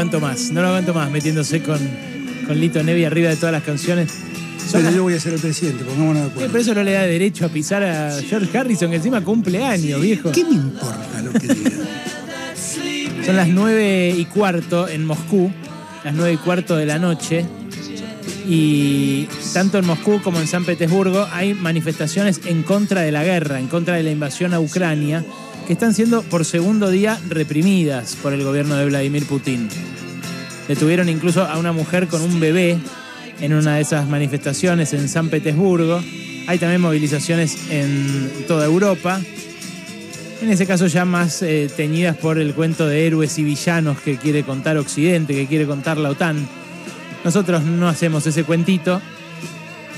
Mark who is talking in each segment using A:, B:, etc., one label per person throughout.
A: aguanto más, no lo aguanto más metiéndose con, con Lito Nevi arriba de todas las canciones. Son
B: Pero
A: las-
B: yo voy a ser el presidente, pongámonos de acuerdo.
A: pero eso no le da derecho a pisar a George Harrison, que encima cumple años, viejo.
B: ¿Qué me importa lo que diga?
A: Son las nueve y cuarto en Moscú, las nueve y cuarto de la noche. Y tanto en Moscú como en San Petersburgo hay manifestaciones en contra de la guerra, en contra de la invasión a Ucrania, están siendo por segundo día reprimidas por el gobierno de Vladimir Putin. Detuvieron incluso a una mujer con un bebé en una de esas manifestaciones en San Petersburgo. Hay también movilizaciones en toda Europa. En ese caso ya más eh, teñidas por el cuento de héroes y villanos que quiere contar Occidente, que quiere contar la OTAN. Nosotros no hacemos ese cuentito,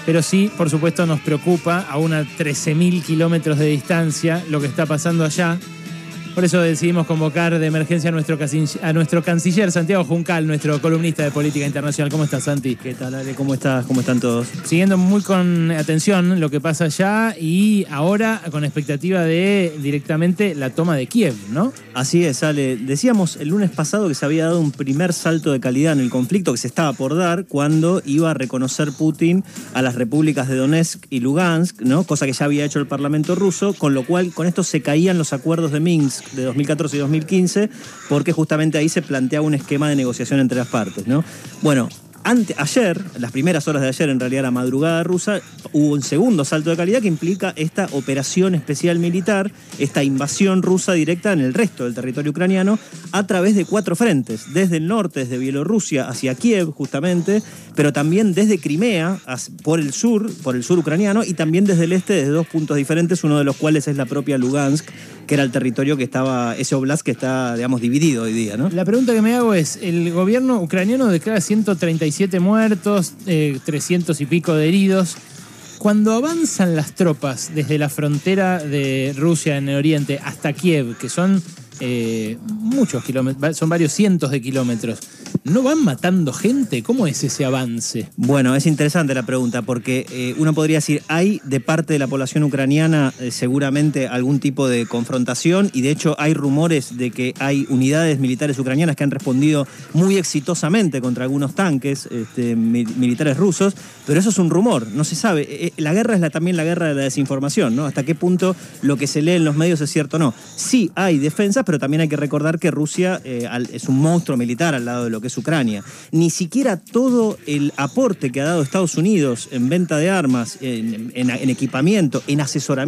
A: pero sí, por supuesto, nos preocupa a una 13.000 kilómetros de distancia lo que está pasando allá. Por eso decidimos convocar de emergencia a nuestro, casi- a nuestro canciller Santiago Juncal, nuestro columnista de política internacional. ¿Cómo estás, Santi?
C: ¿Qué tal, Ale? ¿Cómo estás? ¿Cómo están todos?
A: Siguiendo muy con atención lo que pasa allá y ahora con expectativa de directamente la toma de Kiev, ¿no?
C: Así es, Ale. Decíamos el lunes pasado que se había dado un primer salto de calidad en el conflicto que se estaba por dar cuando iba a reconocer Putin a las repúblicas de Donetsk y Lugansk, ¿no? Cosa que ya había hecho el Parlamento ruso, con lo cual con esto se caían los acuerdos de Minsk de 2014 y 2015, porque justamente ahí se planteaba un esquema de negociación entre las partes, ¿no? Bueno, ante, ayer, las primeras horas de ayer, en realidad la madrugada rusa, hubo un segundo salto de calidad que implica esta operación especial militar, esta invasión rusa directa en el resto del territorio ucraniano, a través de cuatro frentes, desde el norte, desde Bielorrusia hacia Kiev, justamente, pero también desde Crimea, por el sur, por el sur ucraniano, y también desde el este, desde dos puntos diferentes, uno de los cuales es la propia Lugansk, que era el territorio que estaba, ese oblast que está, digamos, dividido hoy día, ¿no?
A: La pregunta que me hago es, el gobierno ucraniano declara 137 muertos, eh, 300 y pico de heridos. Cuando avanzan las tropas desde la frontera de Rusia en el oriente hasta Kiev, que son eh, muchos kilómetros, son varios cientos de kilómetros, ¿no van matando gente? ¿Cómo es ese avance?
C: Bueno, es interesante la pregunta porque eh, uno podría decir, hay de parte de la población ucraniana eh, seguramente algún tipo de confrontación y de hecho hay rumores de que hay unidades militares ucranianas que han respondido muy exitosamente contra algunos tanques este, mi- militares rusos, pero eso es un rumor, no se sabe. La guerra es también la guerra de la desinformación, ¿no? Hasta qué punto lo que se lee en los medios es cierto o no. Sí hay defensas, pero también hay que recordar que Rusia eh, es un monstruo militar al lado de lo que es Ucrania. Ni siquiera todo el aporte que ha dado Estados Unidos en venta de armas, en equipamiento, en asesoramiento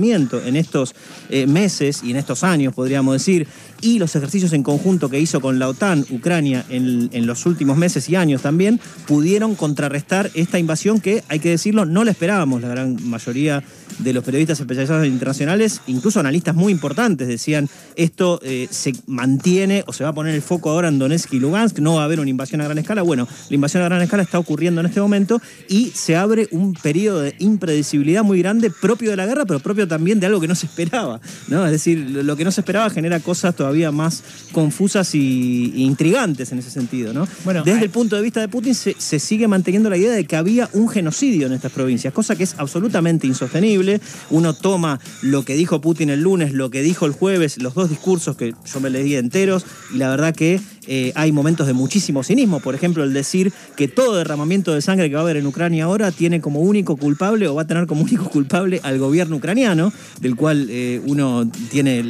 C: en estos eh, meses y en estos años, podríamos decir, y los ejercicios en conjunto que hizo con la OTAN, Ucrania, en, en los últimos meses y años también, pudieron contrarrestar esta invasión que, hay que decirlo, no la esperábamos la gran mayoría de los periodistas especializados internacionales, incluso analistas muy importantes, decían esto eh, se mantiene o se va a poner el foco ahora en Donetsk y Lugansk, no va a haber una invasión a gran escala. Bueno, la invasión a gran escala está ocurriendo en este momento y se abre un periodo de impredecibilidad muy grande propio de la guerra, pero propio también de algo que no se esperaba. ¿no? Es decir, lo que no se esperaba genera cosas todavía más confusas y, y intrigantes en ese sentido. ¿no?
A: Bueno,
C: Desde
A: hay-
C: el punto de vista de Putin se, se sigue manteniendo la idea de que había un genocidio en estas provincias, cosa que es absolutamente insostenible. Uno toma lo que dijo Putin el lunes, lo que dijo el jueves, los dos discursos que yo me leí enteros, y la verdad que eh, hay momentos de muchísimo cinismo. Por ejemplo, el decir que todo derramamiento de sangre que va a haber en Ucrania ahora tiene como único culpable o va a tener como único culpable al gobierno ucraniano, del cual eh, uno tiene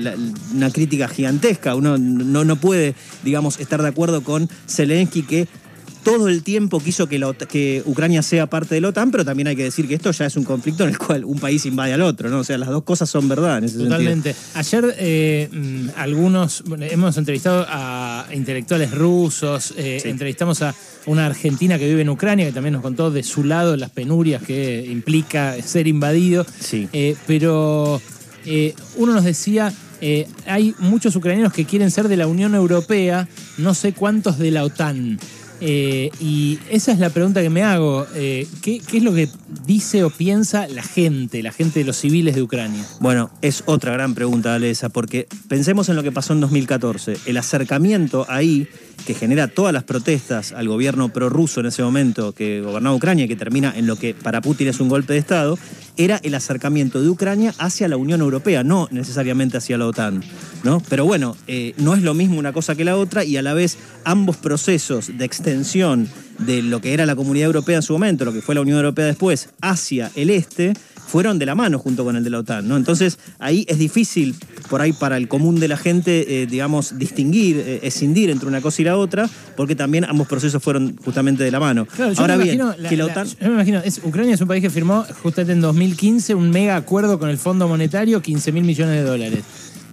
C: una crítica gigantesca. Uno no, no puede, digamos, estar de acuerdo con Zelensky que todo el tiempo quiso que, Ucrania sea parte de la OTAN, pero también hay que decir que esto ya es un conflicto en el cual un país invade al otro, ¿no? O sea, las dos cosas son verdad en ese sentido.
A: Totalmente. Ayer eh, mm, algunos, hemos entrevistado a intelectuales rusos, eh,
C: Sí.
A: entrevistamos a una argentina que vive en Ucrania, que también nos contó de su lado las penurias que implica ser invadido.
C: Sí.
A: Eh, pero eh, uno nos decía, eh, hay muchos ucranianos que quieren ser de la Unión Europea, no sé cuántos de la OTAN. Eh, y esa es la pregunta que me hago. Eh, ¿qué, qué es lo que dice o piensa la gente, la gente de los civiles de Ucrania?
C: Bueno, es otra gran pregunta, Alesa, porque pensemos en lo que pasó en 2014. El acercamiento ahí, que genera todas las protestas al gobierno prorruso en ese momento que gobernaba Ucrania y que termina en lo que para Putin es un golpe de Estado, era el acercamiento de Ucrania hacia la Unión Europea, no necesariamente hacia la OTAN. ¿no? Pero bueno, eh, no es lo mismo una cosa que la otra y a la vez ambos procesos de extensión de lo que era la Comunidad Europea en su momento, lo que fue la Unión Europea después, hacia el este, fueron de la mano junto con el de la OTAN. ¿no? Entonces ahí es difícil por ahí para el común de la gente, eh, digamos, distinguir, eh, escindir entre una cosa y la otra, porque también ambos procesos fueron justamente de la mano.
A: Claro,
C: Ahora bien,
A: la-
C: que la
A: la-
C: OTAN...
A: yo me imagino, es- Ucrania es un país que firmó justamente en 2015 un mega acuerdo con el Fondo Monetario, 15 mil millones de dólares.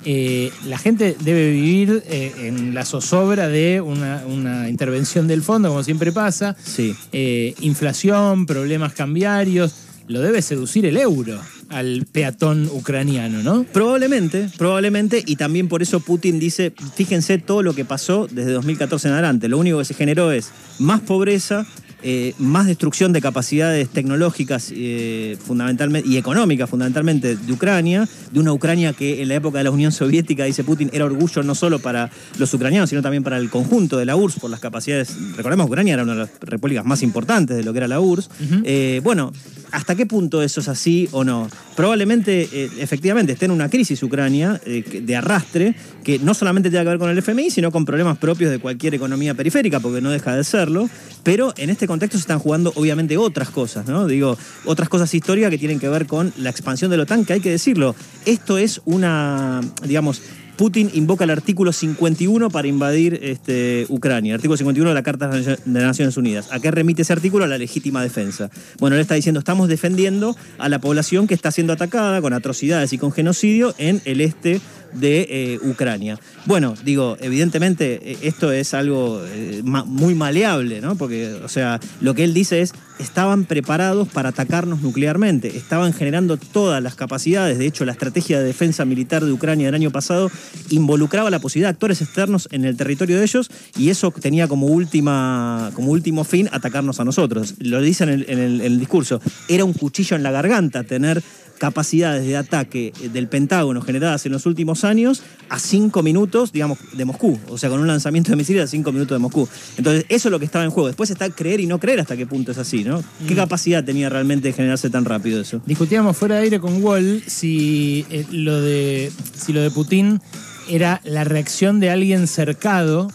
A: Eh, la gente debe vivir eh, en la zozobra de una, una intervención del fondo, como siempre pasa.
C: Sí.
A: Eh, inflación, problemas cambiarios. Lo debe seducir el euro al peatón ucraniano, ¿no?
C: Probablemente, probablemente, y también por eso Putin dice, fíjense todo lo que pasó desde 2014 en adelante. Lo único que se generó es más pobreza, eh, más destrucción de capacidades tecnológicas eh, fundamentalmente y económicas fundamentalmente de Ucrania, de una Ucrania que en la época de la Unión Soviética, dice Putin, era orgullo no solo para los ucranianos, sino también para el conjunto de la URSS por las capacidades. Recordemos que Ucrania era una de las repúblicas más importantes de lo que era la URSS. Eh, bueno, ¿hasta qué punto eso es así o no? Probablemente, eh, efectivamente, esté en una crisis Ucrania eh, de arrastre que no solamente tiene que ver con el FMI, sino con problemas propios de cualquier economía periférica, porque no deja de serlo. Pero en este contexto se están jugando, obviamente, otras cosas, ¿no? Digo, otras cosas históricas que tienen que ver con la expansión de la OTAN, que hay que decirlo. Esto es una, digamos, Putin invoca el artículo 51 para invadir este, Ucrania, el artículo 51 de la Carta de Naciones Unidas. ¿A qué remite ese artículo? A la legítima defensa. Bueno, él está diciendo, estamos defendiendo a la población que está siendo atacada con atrocidades y con genocidio en el este de eh, Ucrania. Bueno, digo, evidentemente eh, esto es algo eh, muy maleable, ¿no? Porque, o sea, lo que él dice es, estaban preparados para atacarnos nuclearmente, estaban generando todas las capacidades, de hecho la estrategia de defensa militar de Ucrania del año pasado involucraba la posibilidad de actores externos en el territorio de ellos y eso tenía como, última, como último fin atacarnos a nosotros. Lo dice en el, en el- en el discurso, era un cuchillo en la garganta tener capacidades de ataque eh, del Pentágono generadas en los últimos años a cinco minutos, digamos, de Moscú. O sea, con un lanzamiento de misiles a cinco minutos de Moscú. Entonces, eso es lo que estaba en juego. Después está creer y no creer hasta qué punto es así, ¿no? ¿Qué capacidad tenía realmente de generarse tan rápido eso?
A: Discutíamos fuera de aire con Wall si eh, lo de si lo de Putin era la reacción de alguien cercado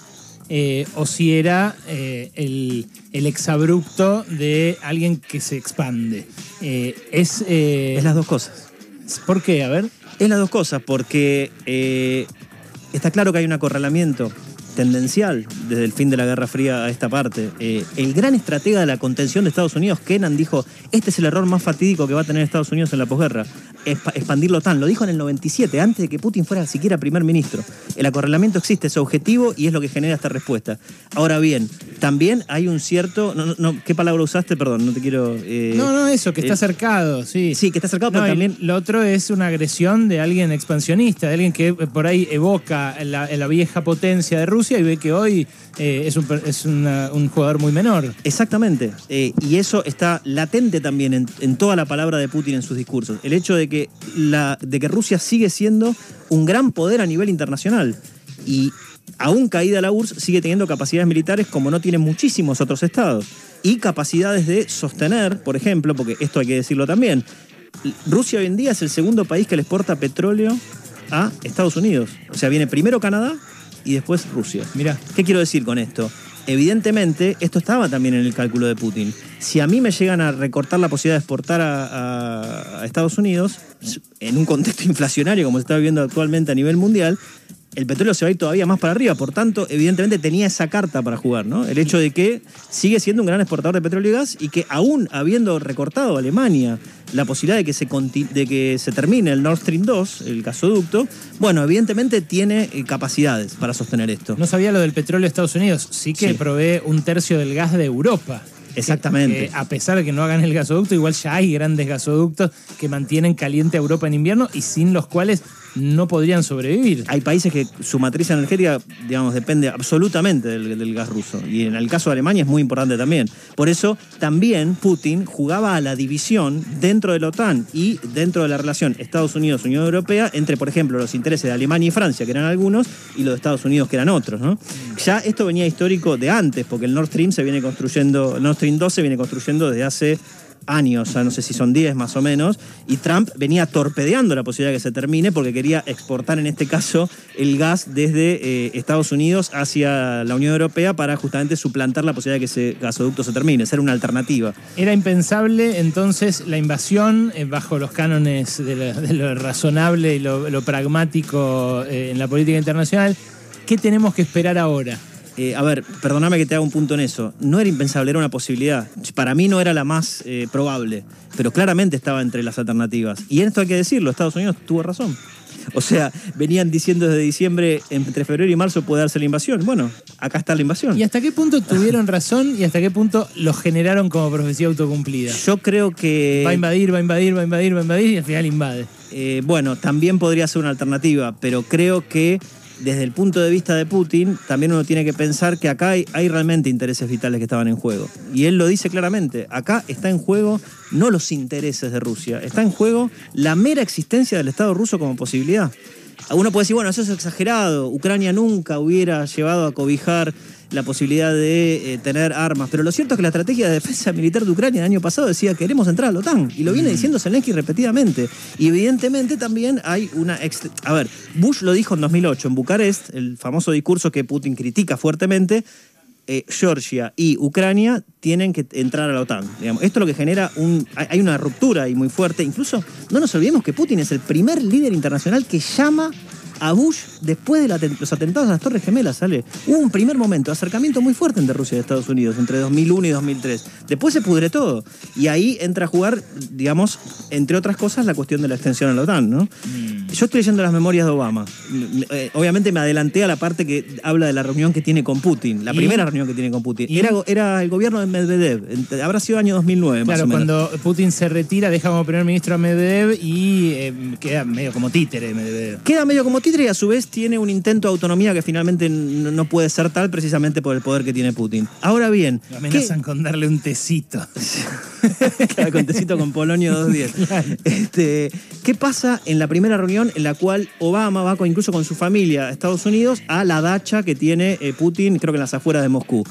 A: eh, o si era eh, el, el exabrupto de alguien que se expande. Eh, es,
C: Es las dos cosas.
A: ¿Por qué? A ver.
C: Es las dos cosas, porque está claro que hay un acorralamiento tendencial desde el fin de la Guerra Fría a esta parte. Eh, el gran estratega de la contención de Estados Unidos, Kennan, dijo, este es el error más fatídico que va a tener Estados Unidos en la posguerra, expa- expandir la OTAN. Lo dijo en el 97, antes de que Putin fuera siquiera primer ministro. El acorralamiento existe, es objetivo y es lo que genera esta respuesta. Ahora bien, también hay un cierto... no, no, no, ¿Qué palabra usaste? Perdón, no te quiero... eh,
A: No, no, eso, que está
C: eh,
A: cercado, sí.
C: Sí, que está cercado, pero
A: No,
C: también...
A: Lo otro es una agresión de alguien expansionista, de alguien que eh, por ahí evoca la, la vieja potencia de Rusia y ve que hoy eh, es, un, es una- un jugador muy menor.
C: Exactamente. Eh, y eso está latente también en, en toda la palabra de Putin en sus discursos. El hecho de que, la, de que Rusia sigue siendo un gran poder a nivel internacional. Y aún caída la URSS, sigue teniendo capacidades militares como no tienen muchísimos otros estados. Y capacidades de sostener, por ejemplo, porque esto hay que decirlo también, Rusia hoy en día es el segundo país que le exporta petróleo a Estados Unidos. O sea, viene primero Canadá y después Rusia.
A: Mirá.
C: ¿Qué quiero decir con esto? Evidentemente, esto estaba también en el cálculo de Putin. Si a mí me llegan a recortar la posibilidad de exportar a, a- a Estados Unidos, en un contexto inflacionario como se está viviendo actualmente a nivel mundial, el petróleo se va a ir todavía más para arriba. Por tanto, evidentemente tenía esa carta para jugar, ¿no? El hecho de que sigue siendo un gran exportador de petróleo y gas y que aún habiendo recortado a Alemania la posibilidad de que se, de que se termine el Nord Stream 2, el gasoducto, bueno, evidentemente tiene eh, capacidades para sostener esto.
A: No sabía lo del petróleo de Estados Unidos, sí que
C: Sí.
A: provee un tercio del gas de Europa.
C: Exactamente.
A: Que, a pesar de que no hagan el gasoducto, igual ya hay grandes gasoductos que mantienen caliente a Europa en invierno y sin los cuales no podrían sobrevivir.
C: Hay países que su matriz energética, digamos, depende absolutamente del, gas ruso. Y en el caso de Alemania es muy importante también. Por eso también Putin jugaba a la división dentro de la OTAN y dentro de la relación Estados Unidos-Unión Europea entre, por ejemplo, los intereses de Alemania y Francia, que eran algunos, y los de Estados Unidos, que eran otros. ¿no? Ya esto venía histórico de antes, porque el Nord Stream se viene construyendo, el Nord Stream 2 se viene construyendo desde hace años, sea, no sé si son 10 más o menos, y Trump venía torpedeando la posibilidad de que se termine porque quería exportar en este caso el gas desde eh, Estados Unidos hacia la Unión Europea para justamente suplantar la posibilidad de que ese gasoducto se termine, ser una alternativa.
A: Era impensable entonces la invasión eh, bajo los cánones de lo, razonable y lo, lo pragmático eh, en la política internacional. ¿Qué tenemos que esperar ahora?
C: Eh, a ver, perdóname que te haga un punto en eso. No era impensable, era una posibilidad. Para mí no era la más eh, probable, pero claramente estaba entre las alternativas. Y en esto hay que decirlo, Estados Unidos tuvo razón. O sea, venían diciendo desde diciembre, entre febrero y marzo puede darse la invasión. Bueno, acá está la invasión.
A: ¿Y hasta qué punto tuvieron razón y hasta qué punto lo generaron como profecía autocumplida?
C: Yo creo que...
A: Va a invadir, va a invadir, va a invadir, va a invadir y al final invade.
C: Eh, bueno, también podría ser una alternativa, pero creo que desde el punto de vista de Putin, también uno tiene que pensar que acá hay, realmente intereses vitales que estaban en juego. Y él lo dice claramente, acá está en juego no los intereses de Rusia, está en juego la mera existencia del Estado ruso como posibilidad. Uno puede decir, bueno, eso es exagerado, Ucrania nunca hubiera llevado a cobijar la posibilidad de eh, tener armas. Pero lo cierto es que la estrategia de defensa militar de Ucrania el año pasado decía queremos entrar a la OTAN. Y lo viene diciendo Zelensky repetidamente. Y evidentemente también hay una... A ver, Bush lo dijo en 2008 en Bucarest, el famoso discurso que Putin critica fuertemente. Eh, Georgia y Ucrania tienen que entrar a la OTAN. Digamos. Esto es lo que genera un. Hay una ruptura ahí muy fuerte. Incluso no nos olvidemos que Putin es el primer líder internacional que llama a Bush después de la, los atentados a las Torres Gemelas, ¿sale? Hubo un primer momento, acercamiento muy fuerte entre Rusia y Estados Unidos, entre 2001 y 2003. Después se pudre todo. Y ahí entra a jugar, digamos, entre otras cosas, la cuestión de la extensión a la OTAN, ¿no? Mm. Yo estoy leyendo las memorias de Obama. Eh, obviamente me adelanté a la parte que habla de la reunión que tiene con Putin, la ¿Y? primera reunión que tiene con Putin. Era, era, el gobierno de Medvedev, habrá sido año 2009,
A: claro,
C: más o menos.
A: cuando Putin se retira, deja como primer ministro a Medvedev y eh, queda medio como títere Medvedev.
C: Queda medio como títere y a su vez tiene un intento de autonomía que finalmente no puede ser tal precisamente por el poder que tiene Putin. Ahora bien...
A: Lo amenazan ¿qué? con darle un tecito.
C: claro, con tecito con Polonio 210. Claro. Este, ¿Qué pasa en la primera reunión en la cual Obama va con, incluso con su familia a Estados Unidos a la dacha que tiene eh, Putin, creo que en las afueras de Moscú?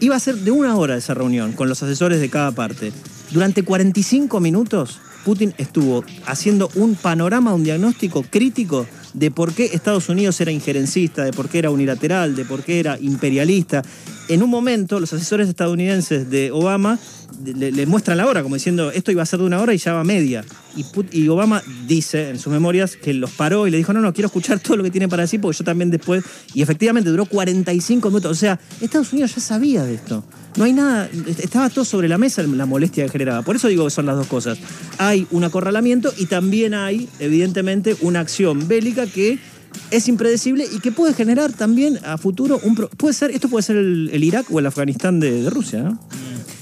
C: Iba a ser de una hora esa reunión con los asesores de cada parte. Durante 45 minutos Putin estuvo haciendo un panorama, un diagnóstico crítico de por qué Estados Unidos era injerencista, de por qué era unilateral, de por qué era imperialista. En un momento, los asesores estadounidenses de Obama le, muestran la hora, como diciendo, esto iba a ser de una hora y ya va media. Y, Obama dice en sus memorias que los paró y le dijo, no, no, quiero escuchar todo lo que tiene para decir, porque yo también después... Y efectivamente duró 45 minutos. O sea, Estados Unidos ya sabía de esto. No hay nada, estaba todo sobre la mesa la molestia que generaba. Por eso digo que son las dos cosas. Hay un acorralamiento y también hay, evidentemente, una acción bélica que es impredecible y que puede generar también a futuro un... Puede ser, esto puede ser el, el Irak o el Afganistán de, de Rusia, ¿no?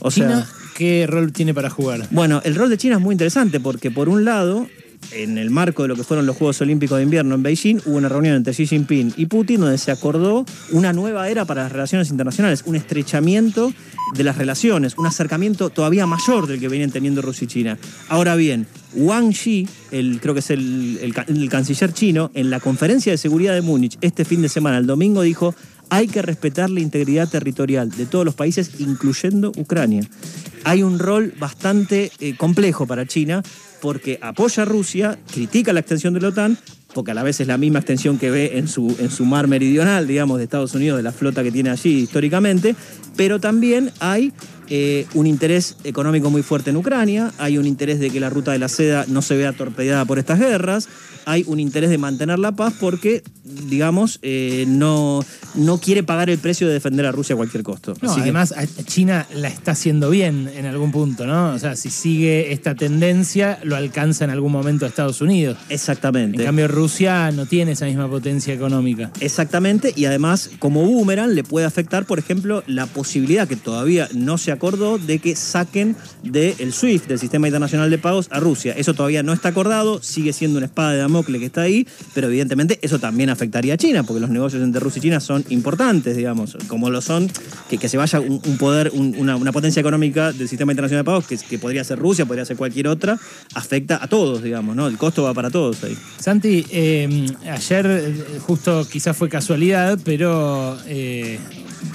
A: O China, sea, ¿qué rol tiene para jugar?
C: Bueno, el rol de China es muy interesante porque por un lado en el marco de lo que fueron los Juegos Olímpicos de Invierno en Beijing, hubo una reunión entre Xi Jinping y Putin donde se acordó una nueva era para las relaciones internacionales, un estrechamiento de las relaciones, un acercamiento todavía mayor del que venían teniendo Rusia y China. Ahora bien, Wang Yi, el, creo que es el canciller chino, en la conferencia de seguridad de Múnich este fin de semana, el domingo, dijo hay que respetar la integridad territorial de todos los países, incluyendo Ucrania. Hay un rol bastante eh, complejo para China porque apoya a Rusia, critica la extensión de la OTAN, porque a la vez es la misma extensión que ve en su, en su mar meridional, digamos, de Estados Unidos, de la flota que tiene allí históricamente, pero también hay eh, un interés económico muy fuerte en Ucrania, hay un interés de que la ruta de la seda no se vea torpedeada por estas guerras, hay un interés de mantener la paz porque, digamos, eh, no, no quiere pagar el precio de defender a Rusia a cualquier costo.
A: No,
C: Así
A: además, que... China la está haciendo bien en algún punto, ¿no? O sea, si sigue esta tendencia, lo alcanza en algún momento a Estados Unidos.
C: Exactamente.
A: En cambio, Rusia no tiene esa misma potencia económica.
C: Exactamente, y además, como boomerang, le puede afectar, por ejemplo, la posibilidad que todavía no se acordó de que saquen del SWIFT, del Sistema Internacional de Pagos, a Rusia. Eso todavía no está acordado, sigue siendo una espada de Damocles que está ahí, pero evidentemente eso también afectaría a China, porque los negocios entre Rusia y China son importantes, digamos, como lo son, que, que se vaya un, poder, un- una, potencia económica del sistema internacional de pagos, que, que podría ser Rusia, podría ser cualquier otra, afecta a todos, digamos, ¿no? El costo va para todos ahí.
A: Santi, eh, ayer eh, justo quizás fue casualidad, pero eh,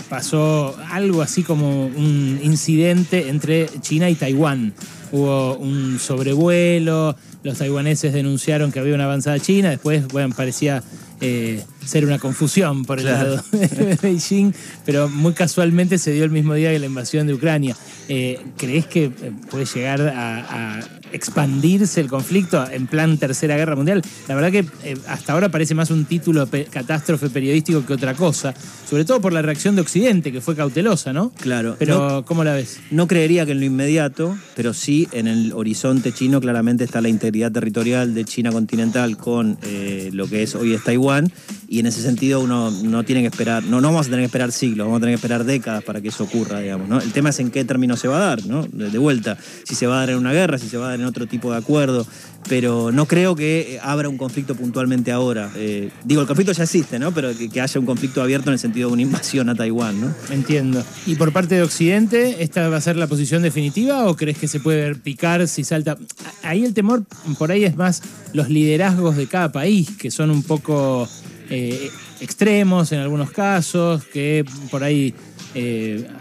A: pasó algo así como un incidente entre China y Taiwán. Hubo un sobrevuelo, los taiwaneses denunciaron que había una avanzada china, después, bueno, parecía eh, ser una confusión por el
C: Claro.
A: lado de Beijing, pero muy casualmente se dio el mismo día que la invasión de Ucrania. Eh, ¿Crees que eh, puede llegar a, a expandirse el conflicto en plan Tercera Guerra Mundial? La verdad que eh, hasta ahora parece más un título pe- catástrofe periodístico que otra cosa, sobre todo por la reacción de Occidente, que fue cautelosa, ¿no?
C: Claro.
A: Pero, ¿cómo la ves?
C: No creería que en lo inmediato, pero sí en el horizonte chino claramente está la integridad territorial de China continental con eh, lo que es hoy es Taiwán y en ese sentido uno no tiene que esperar, no, no vamos a tener que esperar siglos, vamos a tener que esperar décadas para que eso ocurra, digamos. ¿no? El tema es en qué término se va a dar, ¿no? De, de vuelta, si se va a dar en una guerra, si se va a dar en otro tipo de acuerdo, pero no creo que eh, abra un conflicto puntualmente ahora. Eh, digo, el conflicto ya existe, ¿no? Pero que, haya un conflicto abierto en el sentido de una invasión a Taiwán, ¿no?
A: Entiendo. ¿Y por parte de Occidente, esta va a ser la posición definitiva o crees que se puede picar si salta? Ahí el temor por ahí es más los liderazgos de cada país, que son un poco eh, extremos en algunos casos, que por ahí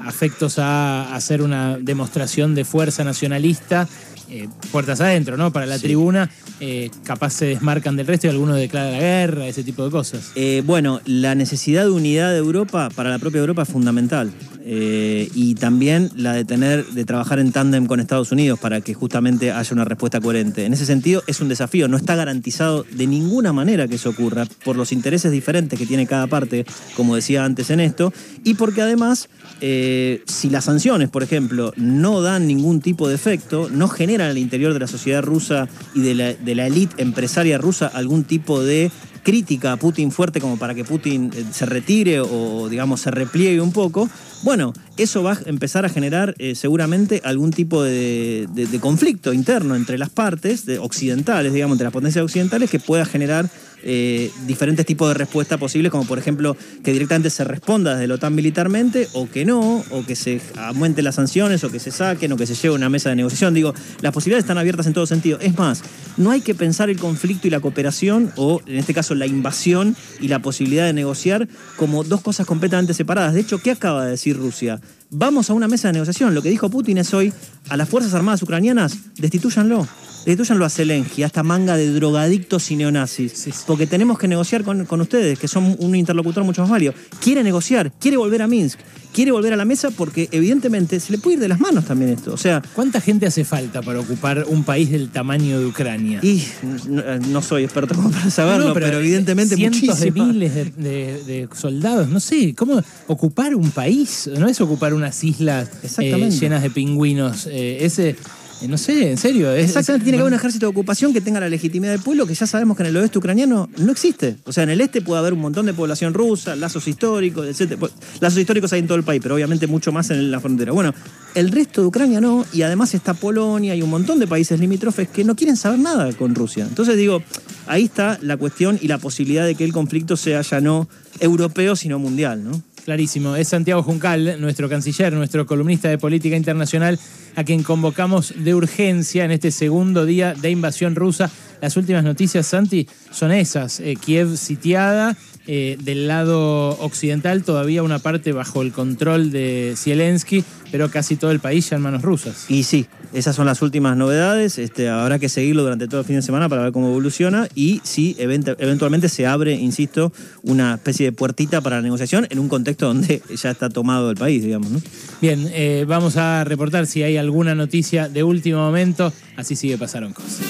A: afectos a hacer una demostración de fuerza nacionalista. Eh, puertas adentro, ¿no? Para la
C: Sí.
A: tribuna, eh, capaz se desmarcan del resto y algunos declaran la guerra, ese tipo de cosas.
C: Eh, bueno, la necesidad de unidad de Europa para la propia Europa es fundamental. Eh, y también la de tener, de trabajar en tándem con Estados Unidos para que justamente haya una respuesta coherente. En ese sentido, es un desafío. No está garantizado de ninguna manera que eso ocurra por los intereses diferentes que tiene cada parte, como decía antes en esto, y porque además, eh, si las sanciones, por ejemplo, no dan ningún tipo de efecto, no generan al interior de la sociedad rusa y de la, de la élite empresaria rusa algún tipo de crítica a Putin fuerte como para que Putin eh, se retire o, digamos, se repliegue un poco, bueno, eso va a empezar a generar eh, seguramente algún tipo de, de- conflicto interno entre las partes de occidentales, digamos, entre las potencias occidentales, que pueda generar eh, diferentes tipos de respuesta posibles, como por ejemplo que directamente se responda desde la OTAN militarmente, o que no, o que se aumente las sanciones, o que se saquen, o que se lleve a una mesa de negociación. Digo, las posibilidades están abiertas en todo sentido. Es más, no hay que pensar el conflicto y la cooperación, o en este caso la invasión y la posibilidad de negociar, como dos cosas completamente separadas. De hecho, ¿qué acaba de decir Rusia? Vamos a una mesa de negociación. Lo que dijo Putin es hoy, a las Fuerzas Armadas ucranianas, destituyanlo. Destituyanlo a Zelensky, a esta manga de drogadictos y neonazis.
A: Sí, sí.
C: Porque tenemos que negociar con, con ustedes, que son un interlocutor mucho más válido. Quiere negociar, quiere volver a Minsk, quiere volver a la mesa porque evidentemente se le puede ir de las manos también esto. O sea,
A: ¿Cuánta gente hace falta para ocupar un país del tamaño de Ucrania?
C: y no, no soy experto como para saberlo,
A: No,
C: pero, evidentemente
A: cientos de miles de, de- de soldados, no sé, ¿cómo ocupar un país? No es ocupar unas islas eh, llenas de pingüinos, eh, ese, no sé, en serio. es-
C: Exactamente,
A: es-
C: tiene que haber un ejército de ocupación que tenga la legitimidad del pueblo, que ya sabemos que en el oeste ucraniano no existe. O sea, en el este puede haber un montón de población rusa, lazos históricos, etc. Pues, Lazos históricos hay en todo el país, pero obviamente mucho más en la frontera. Bueno, el resto de Ucrania no, y además está Polonia y un montón de países limítrofes que no quieren saber nada con Rusia. Entonces digo, ahí está la cuestión y la posibilidad de que el conflicto sea ya no europeo, sino mundial, ¿no?
A: Clarísimo, es Santiago Juncal, nuestro canciller, nuestro columnista de política internacional, a quien convocamos de urgencia en este segundo día de invasión rusa. Las últimas noticias, Santi, son esas. Eh, Kiev sitiada, eh, del lado occidental todavía una parte bajo el control de Zelensky, pero casi todo el país ya en manos rusas.
C: Y sí, esas son las últimas novedades. Este, habrá que seguirlo durante todo el fin de semana para ver cómo evoluciona. Y event- eventualmente se abre, insisto, una especie de puertita para la negociación en un contexto donde ya está tomado el país, digamos. ¿no?
A: Bien, eh, vamos a reportar si hay alguna noticia de último momento. Así sigue pasaron cosas.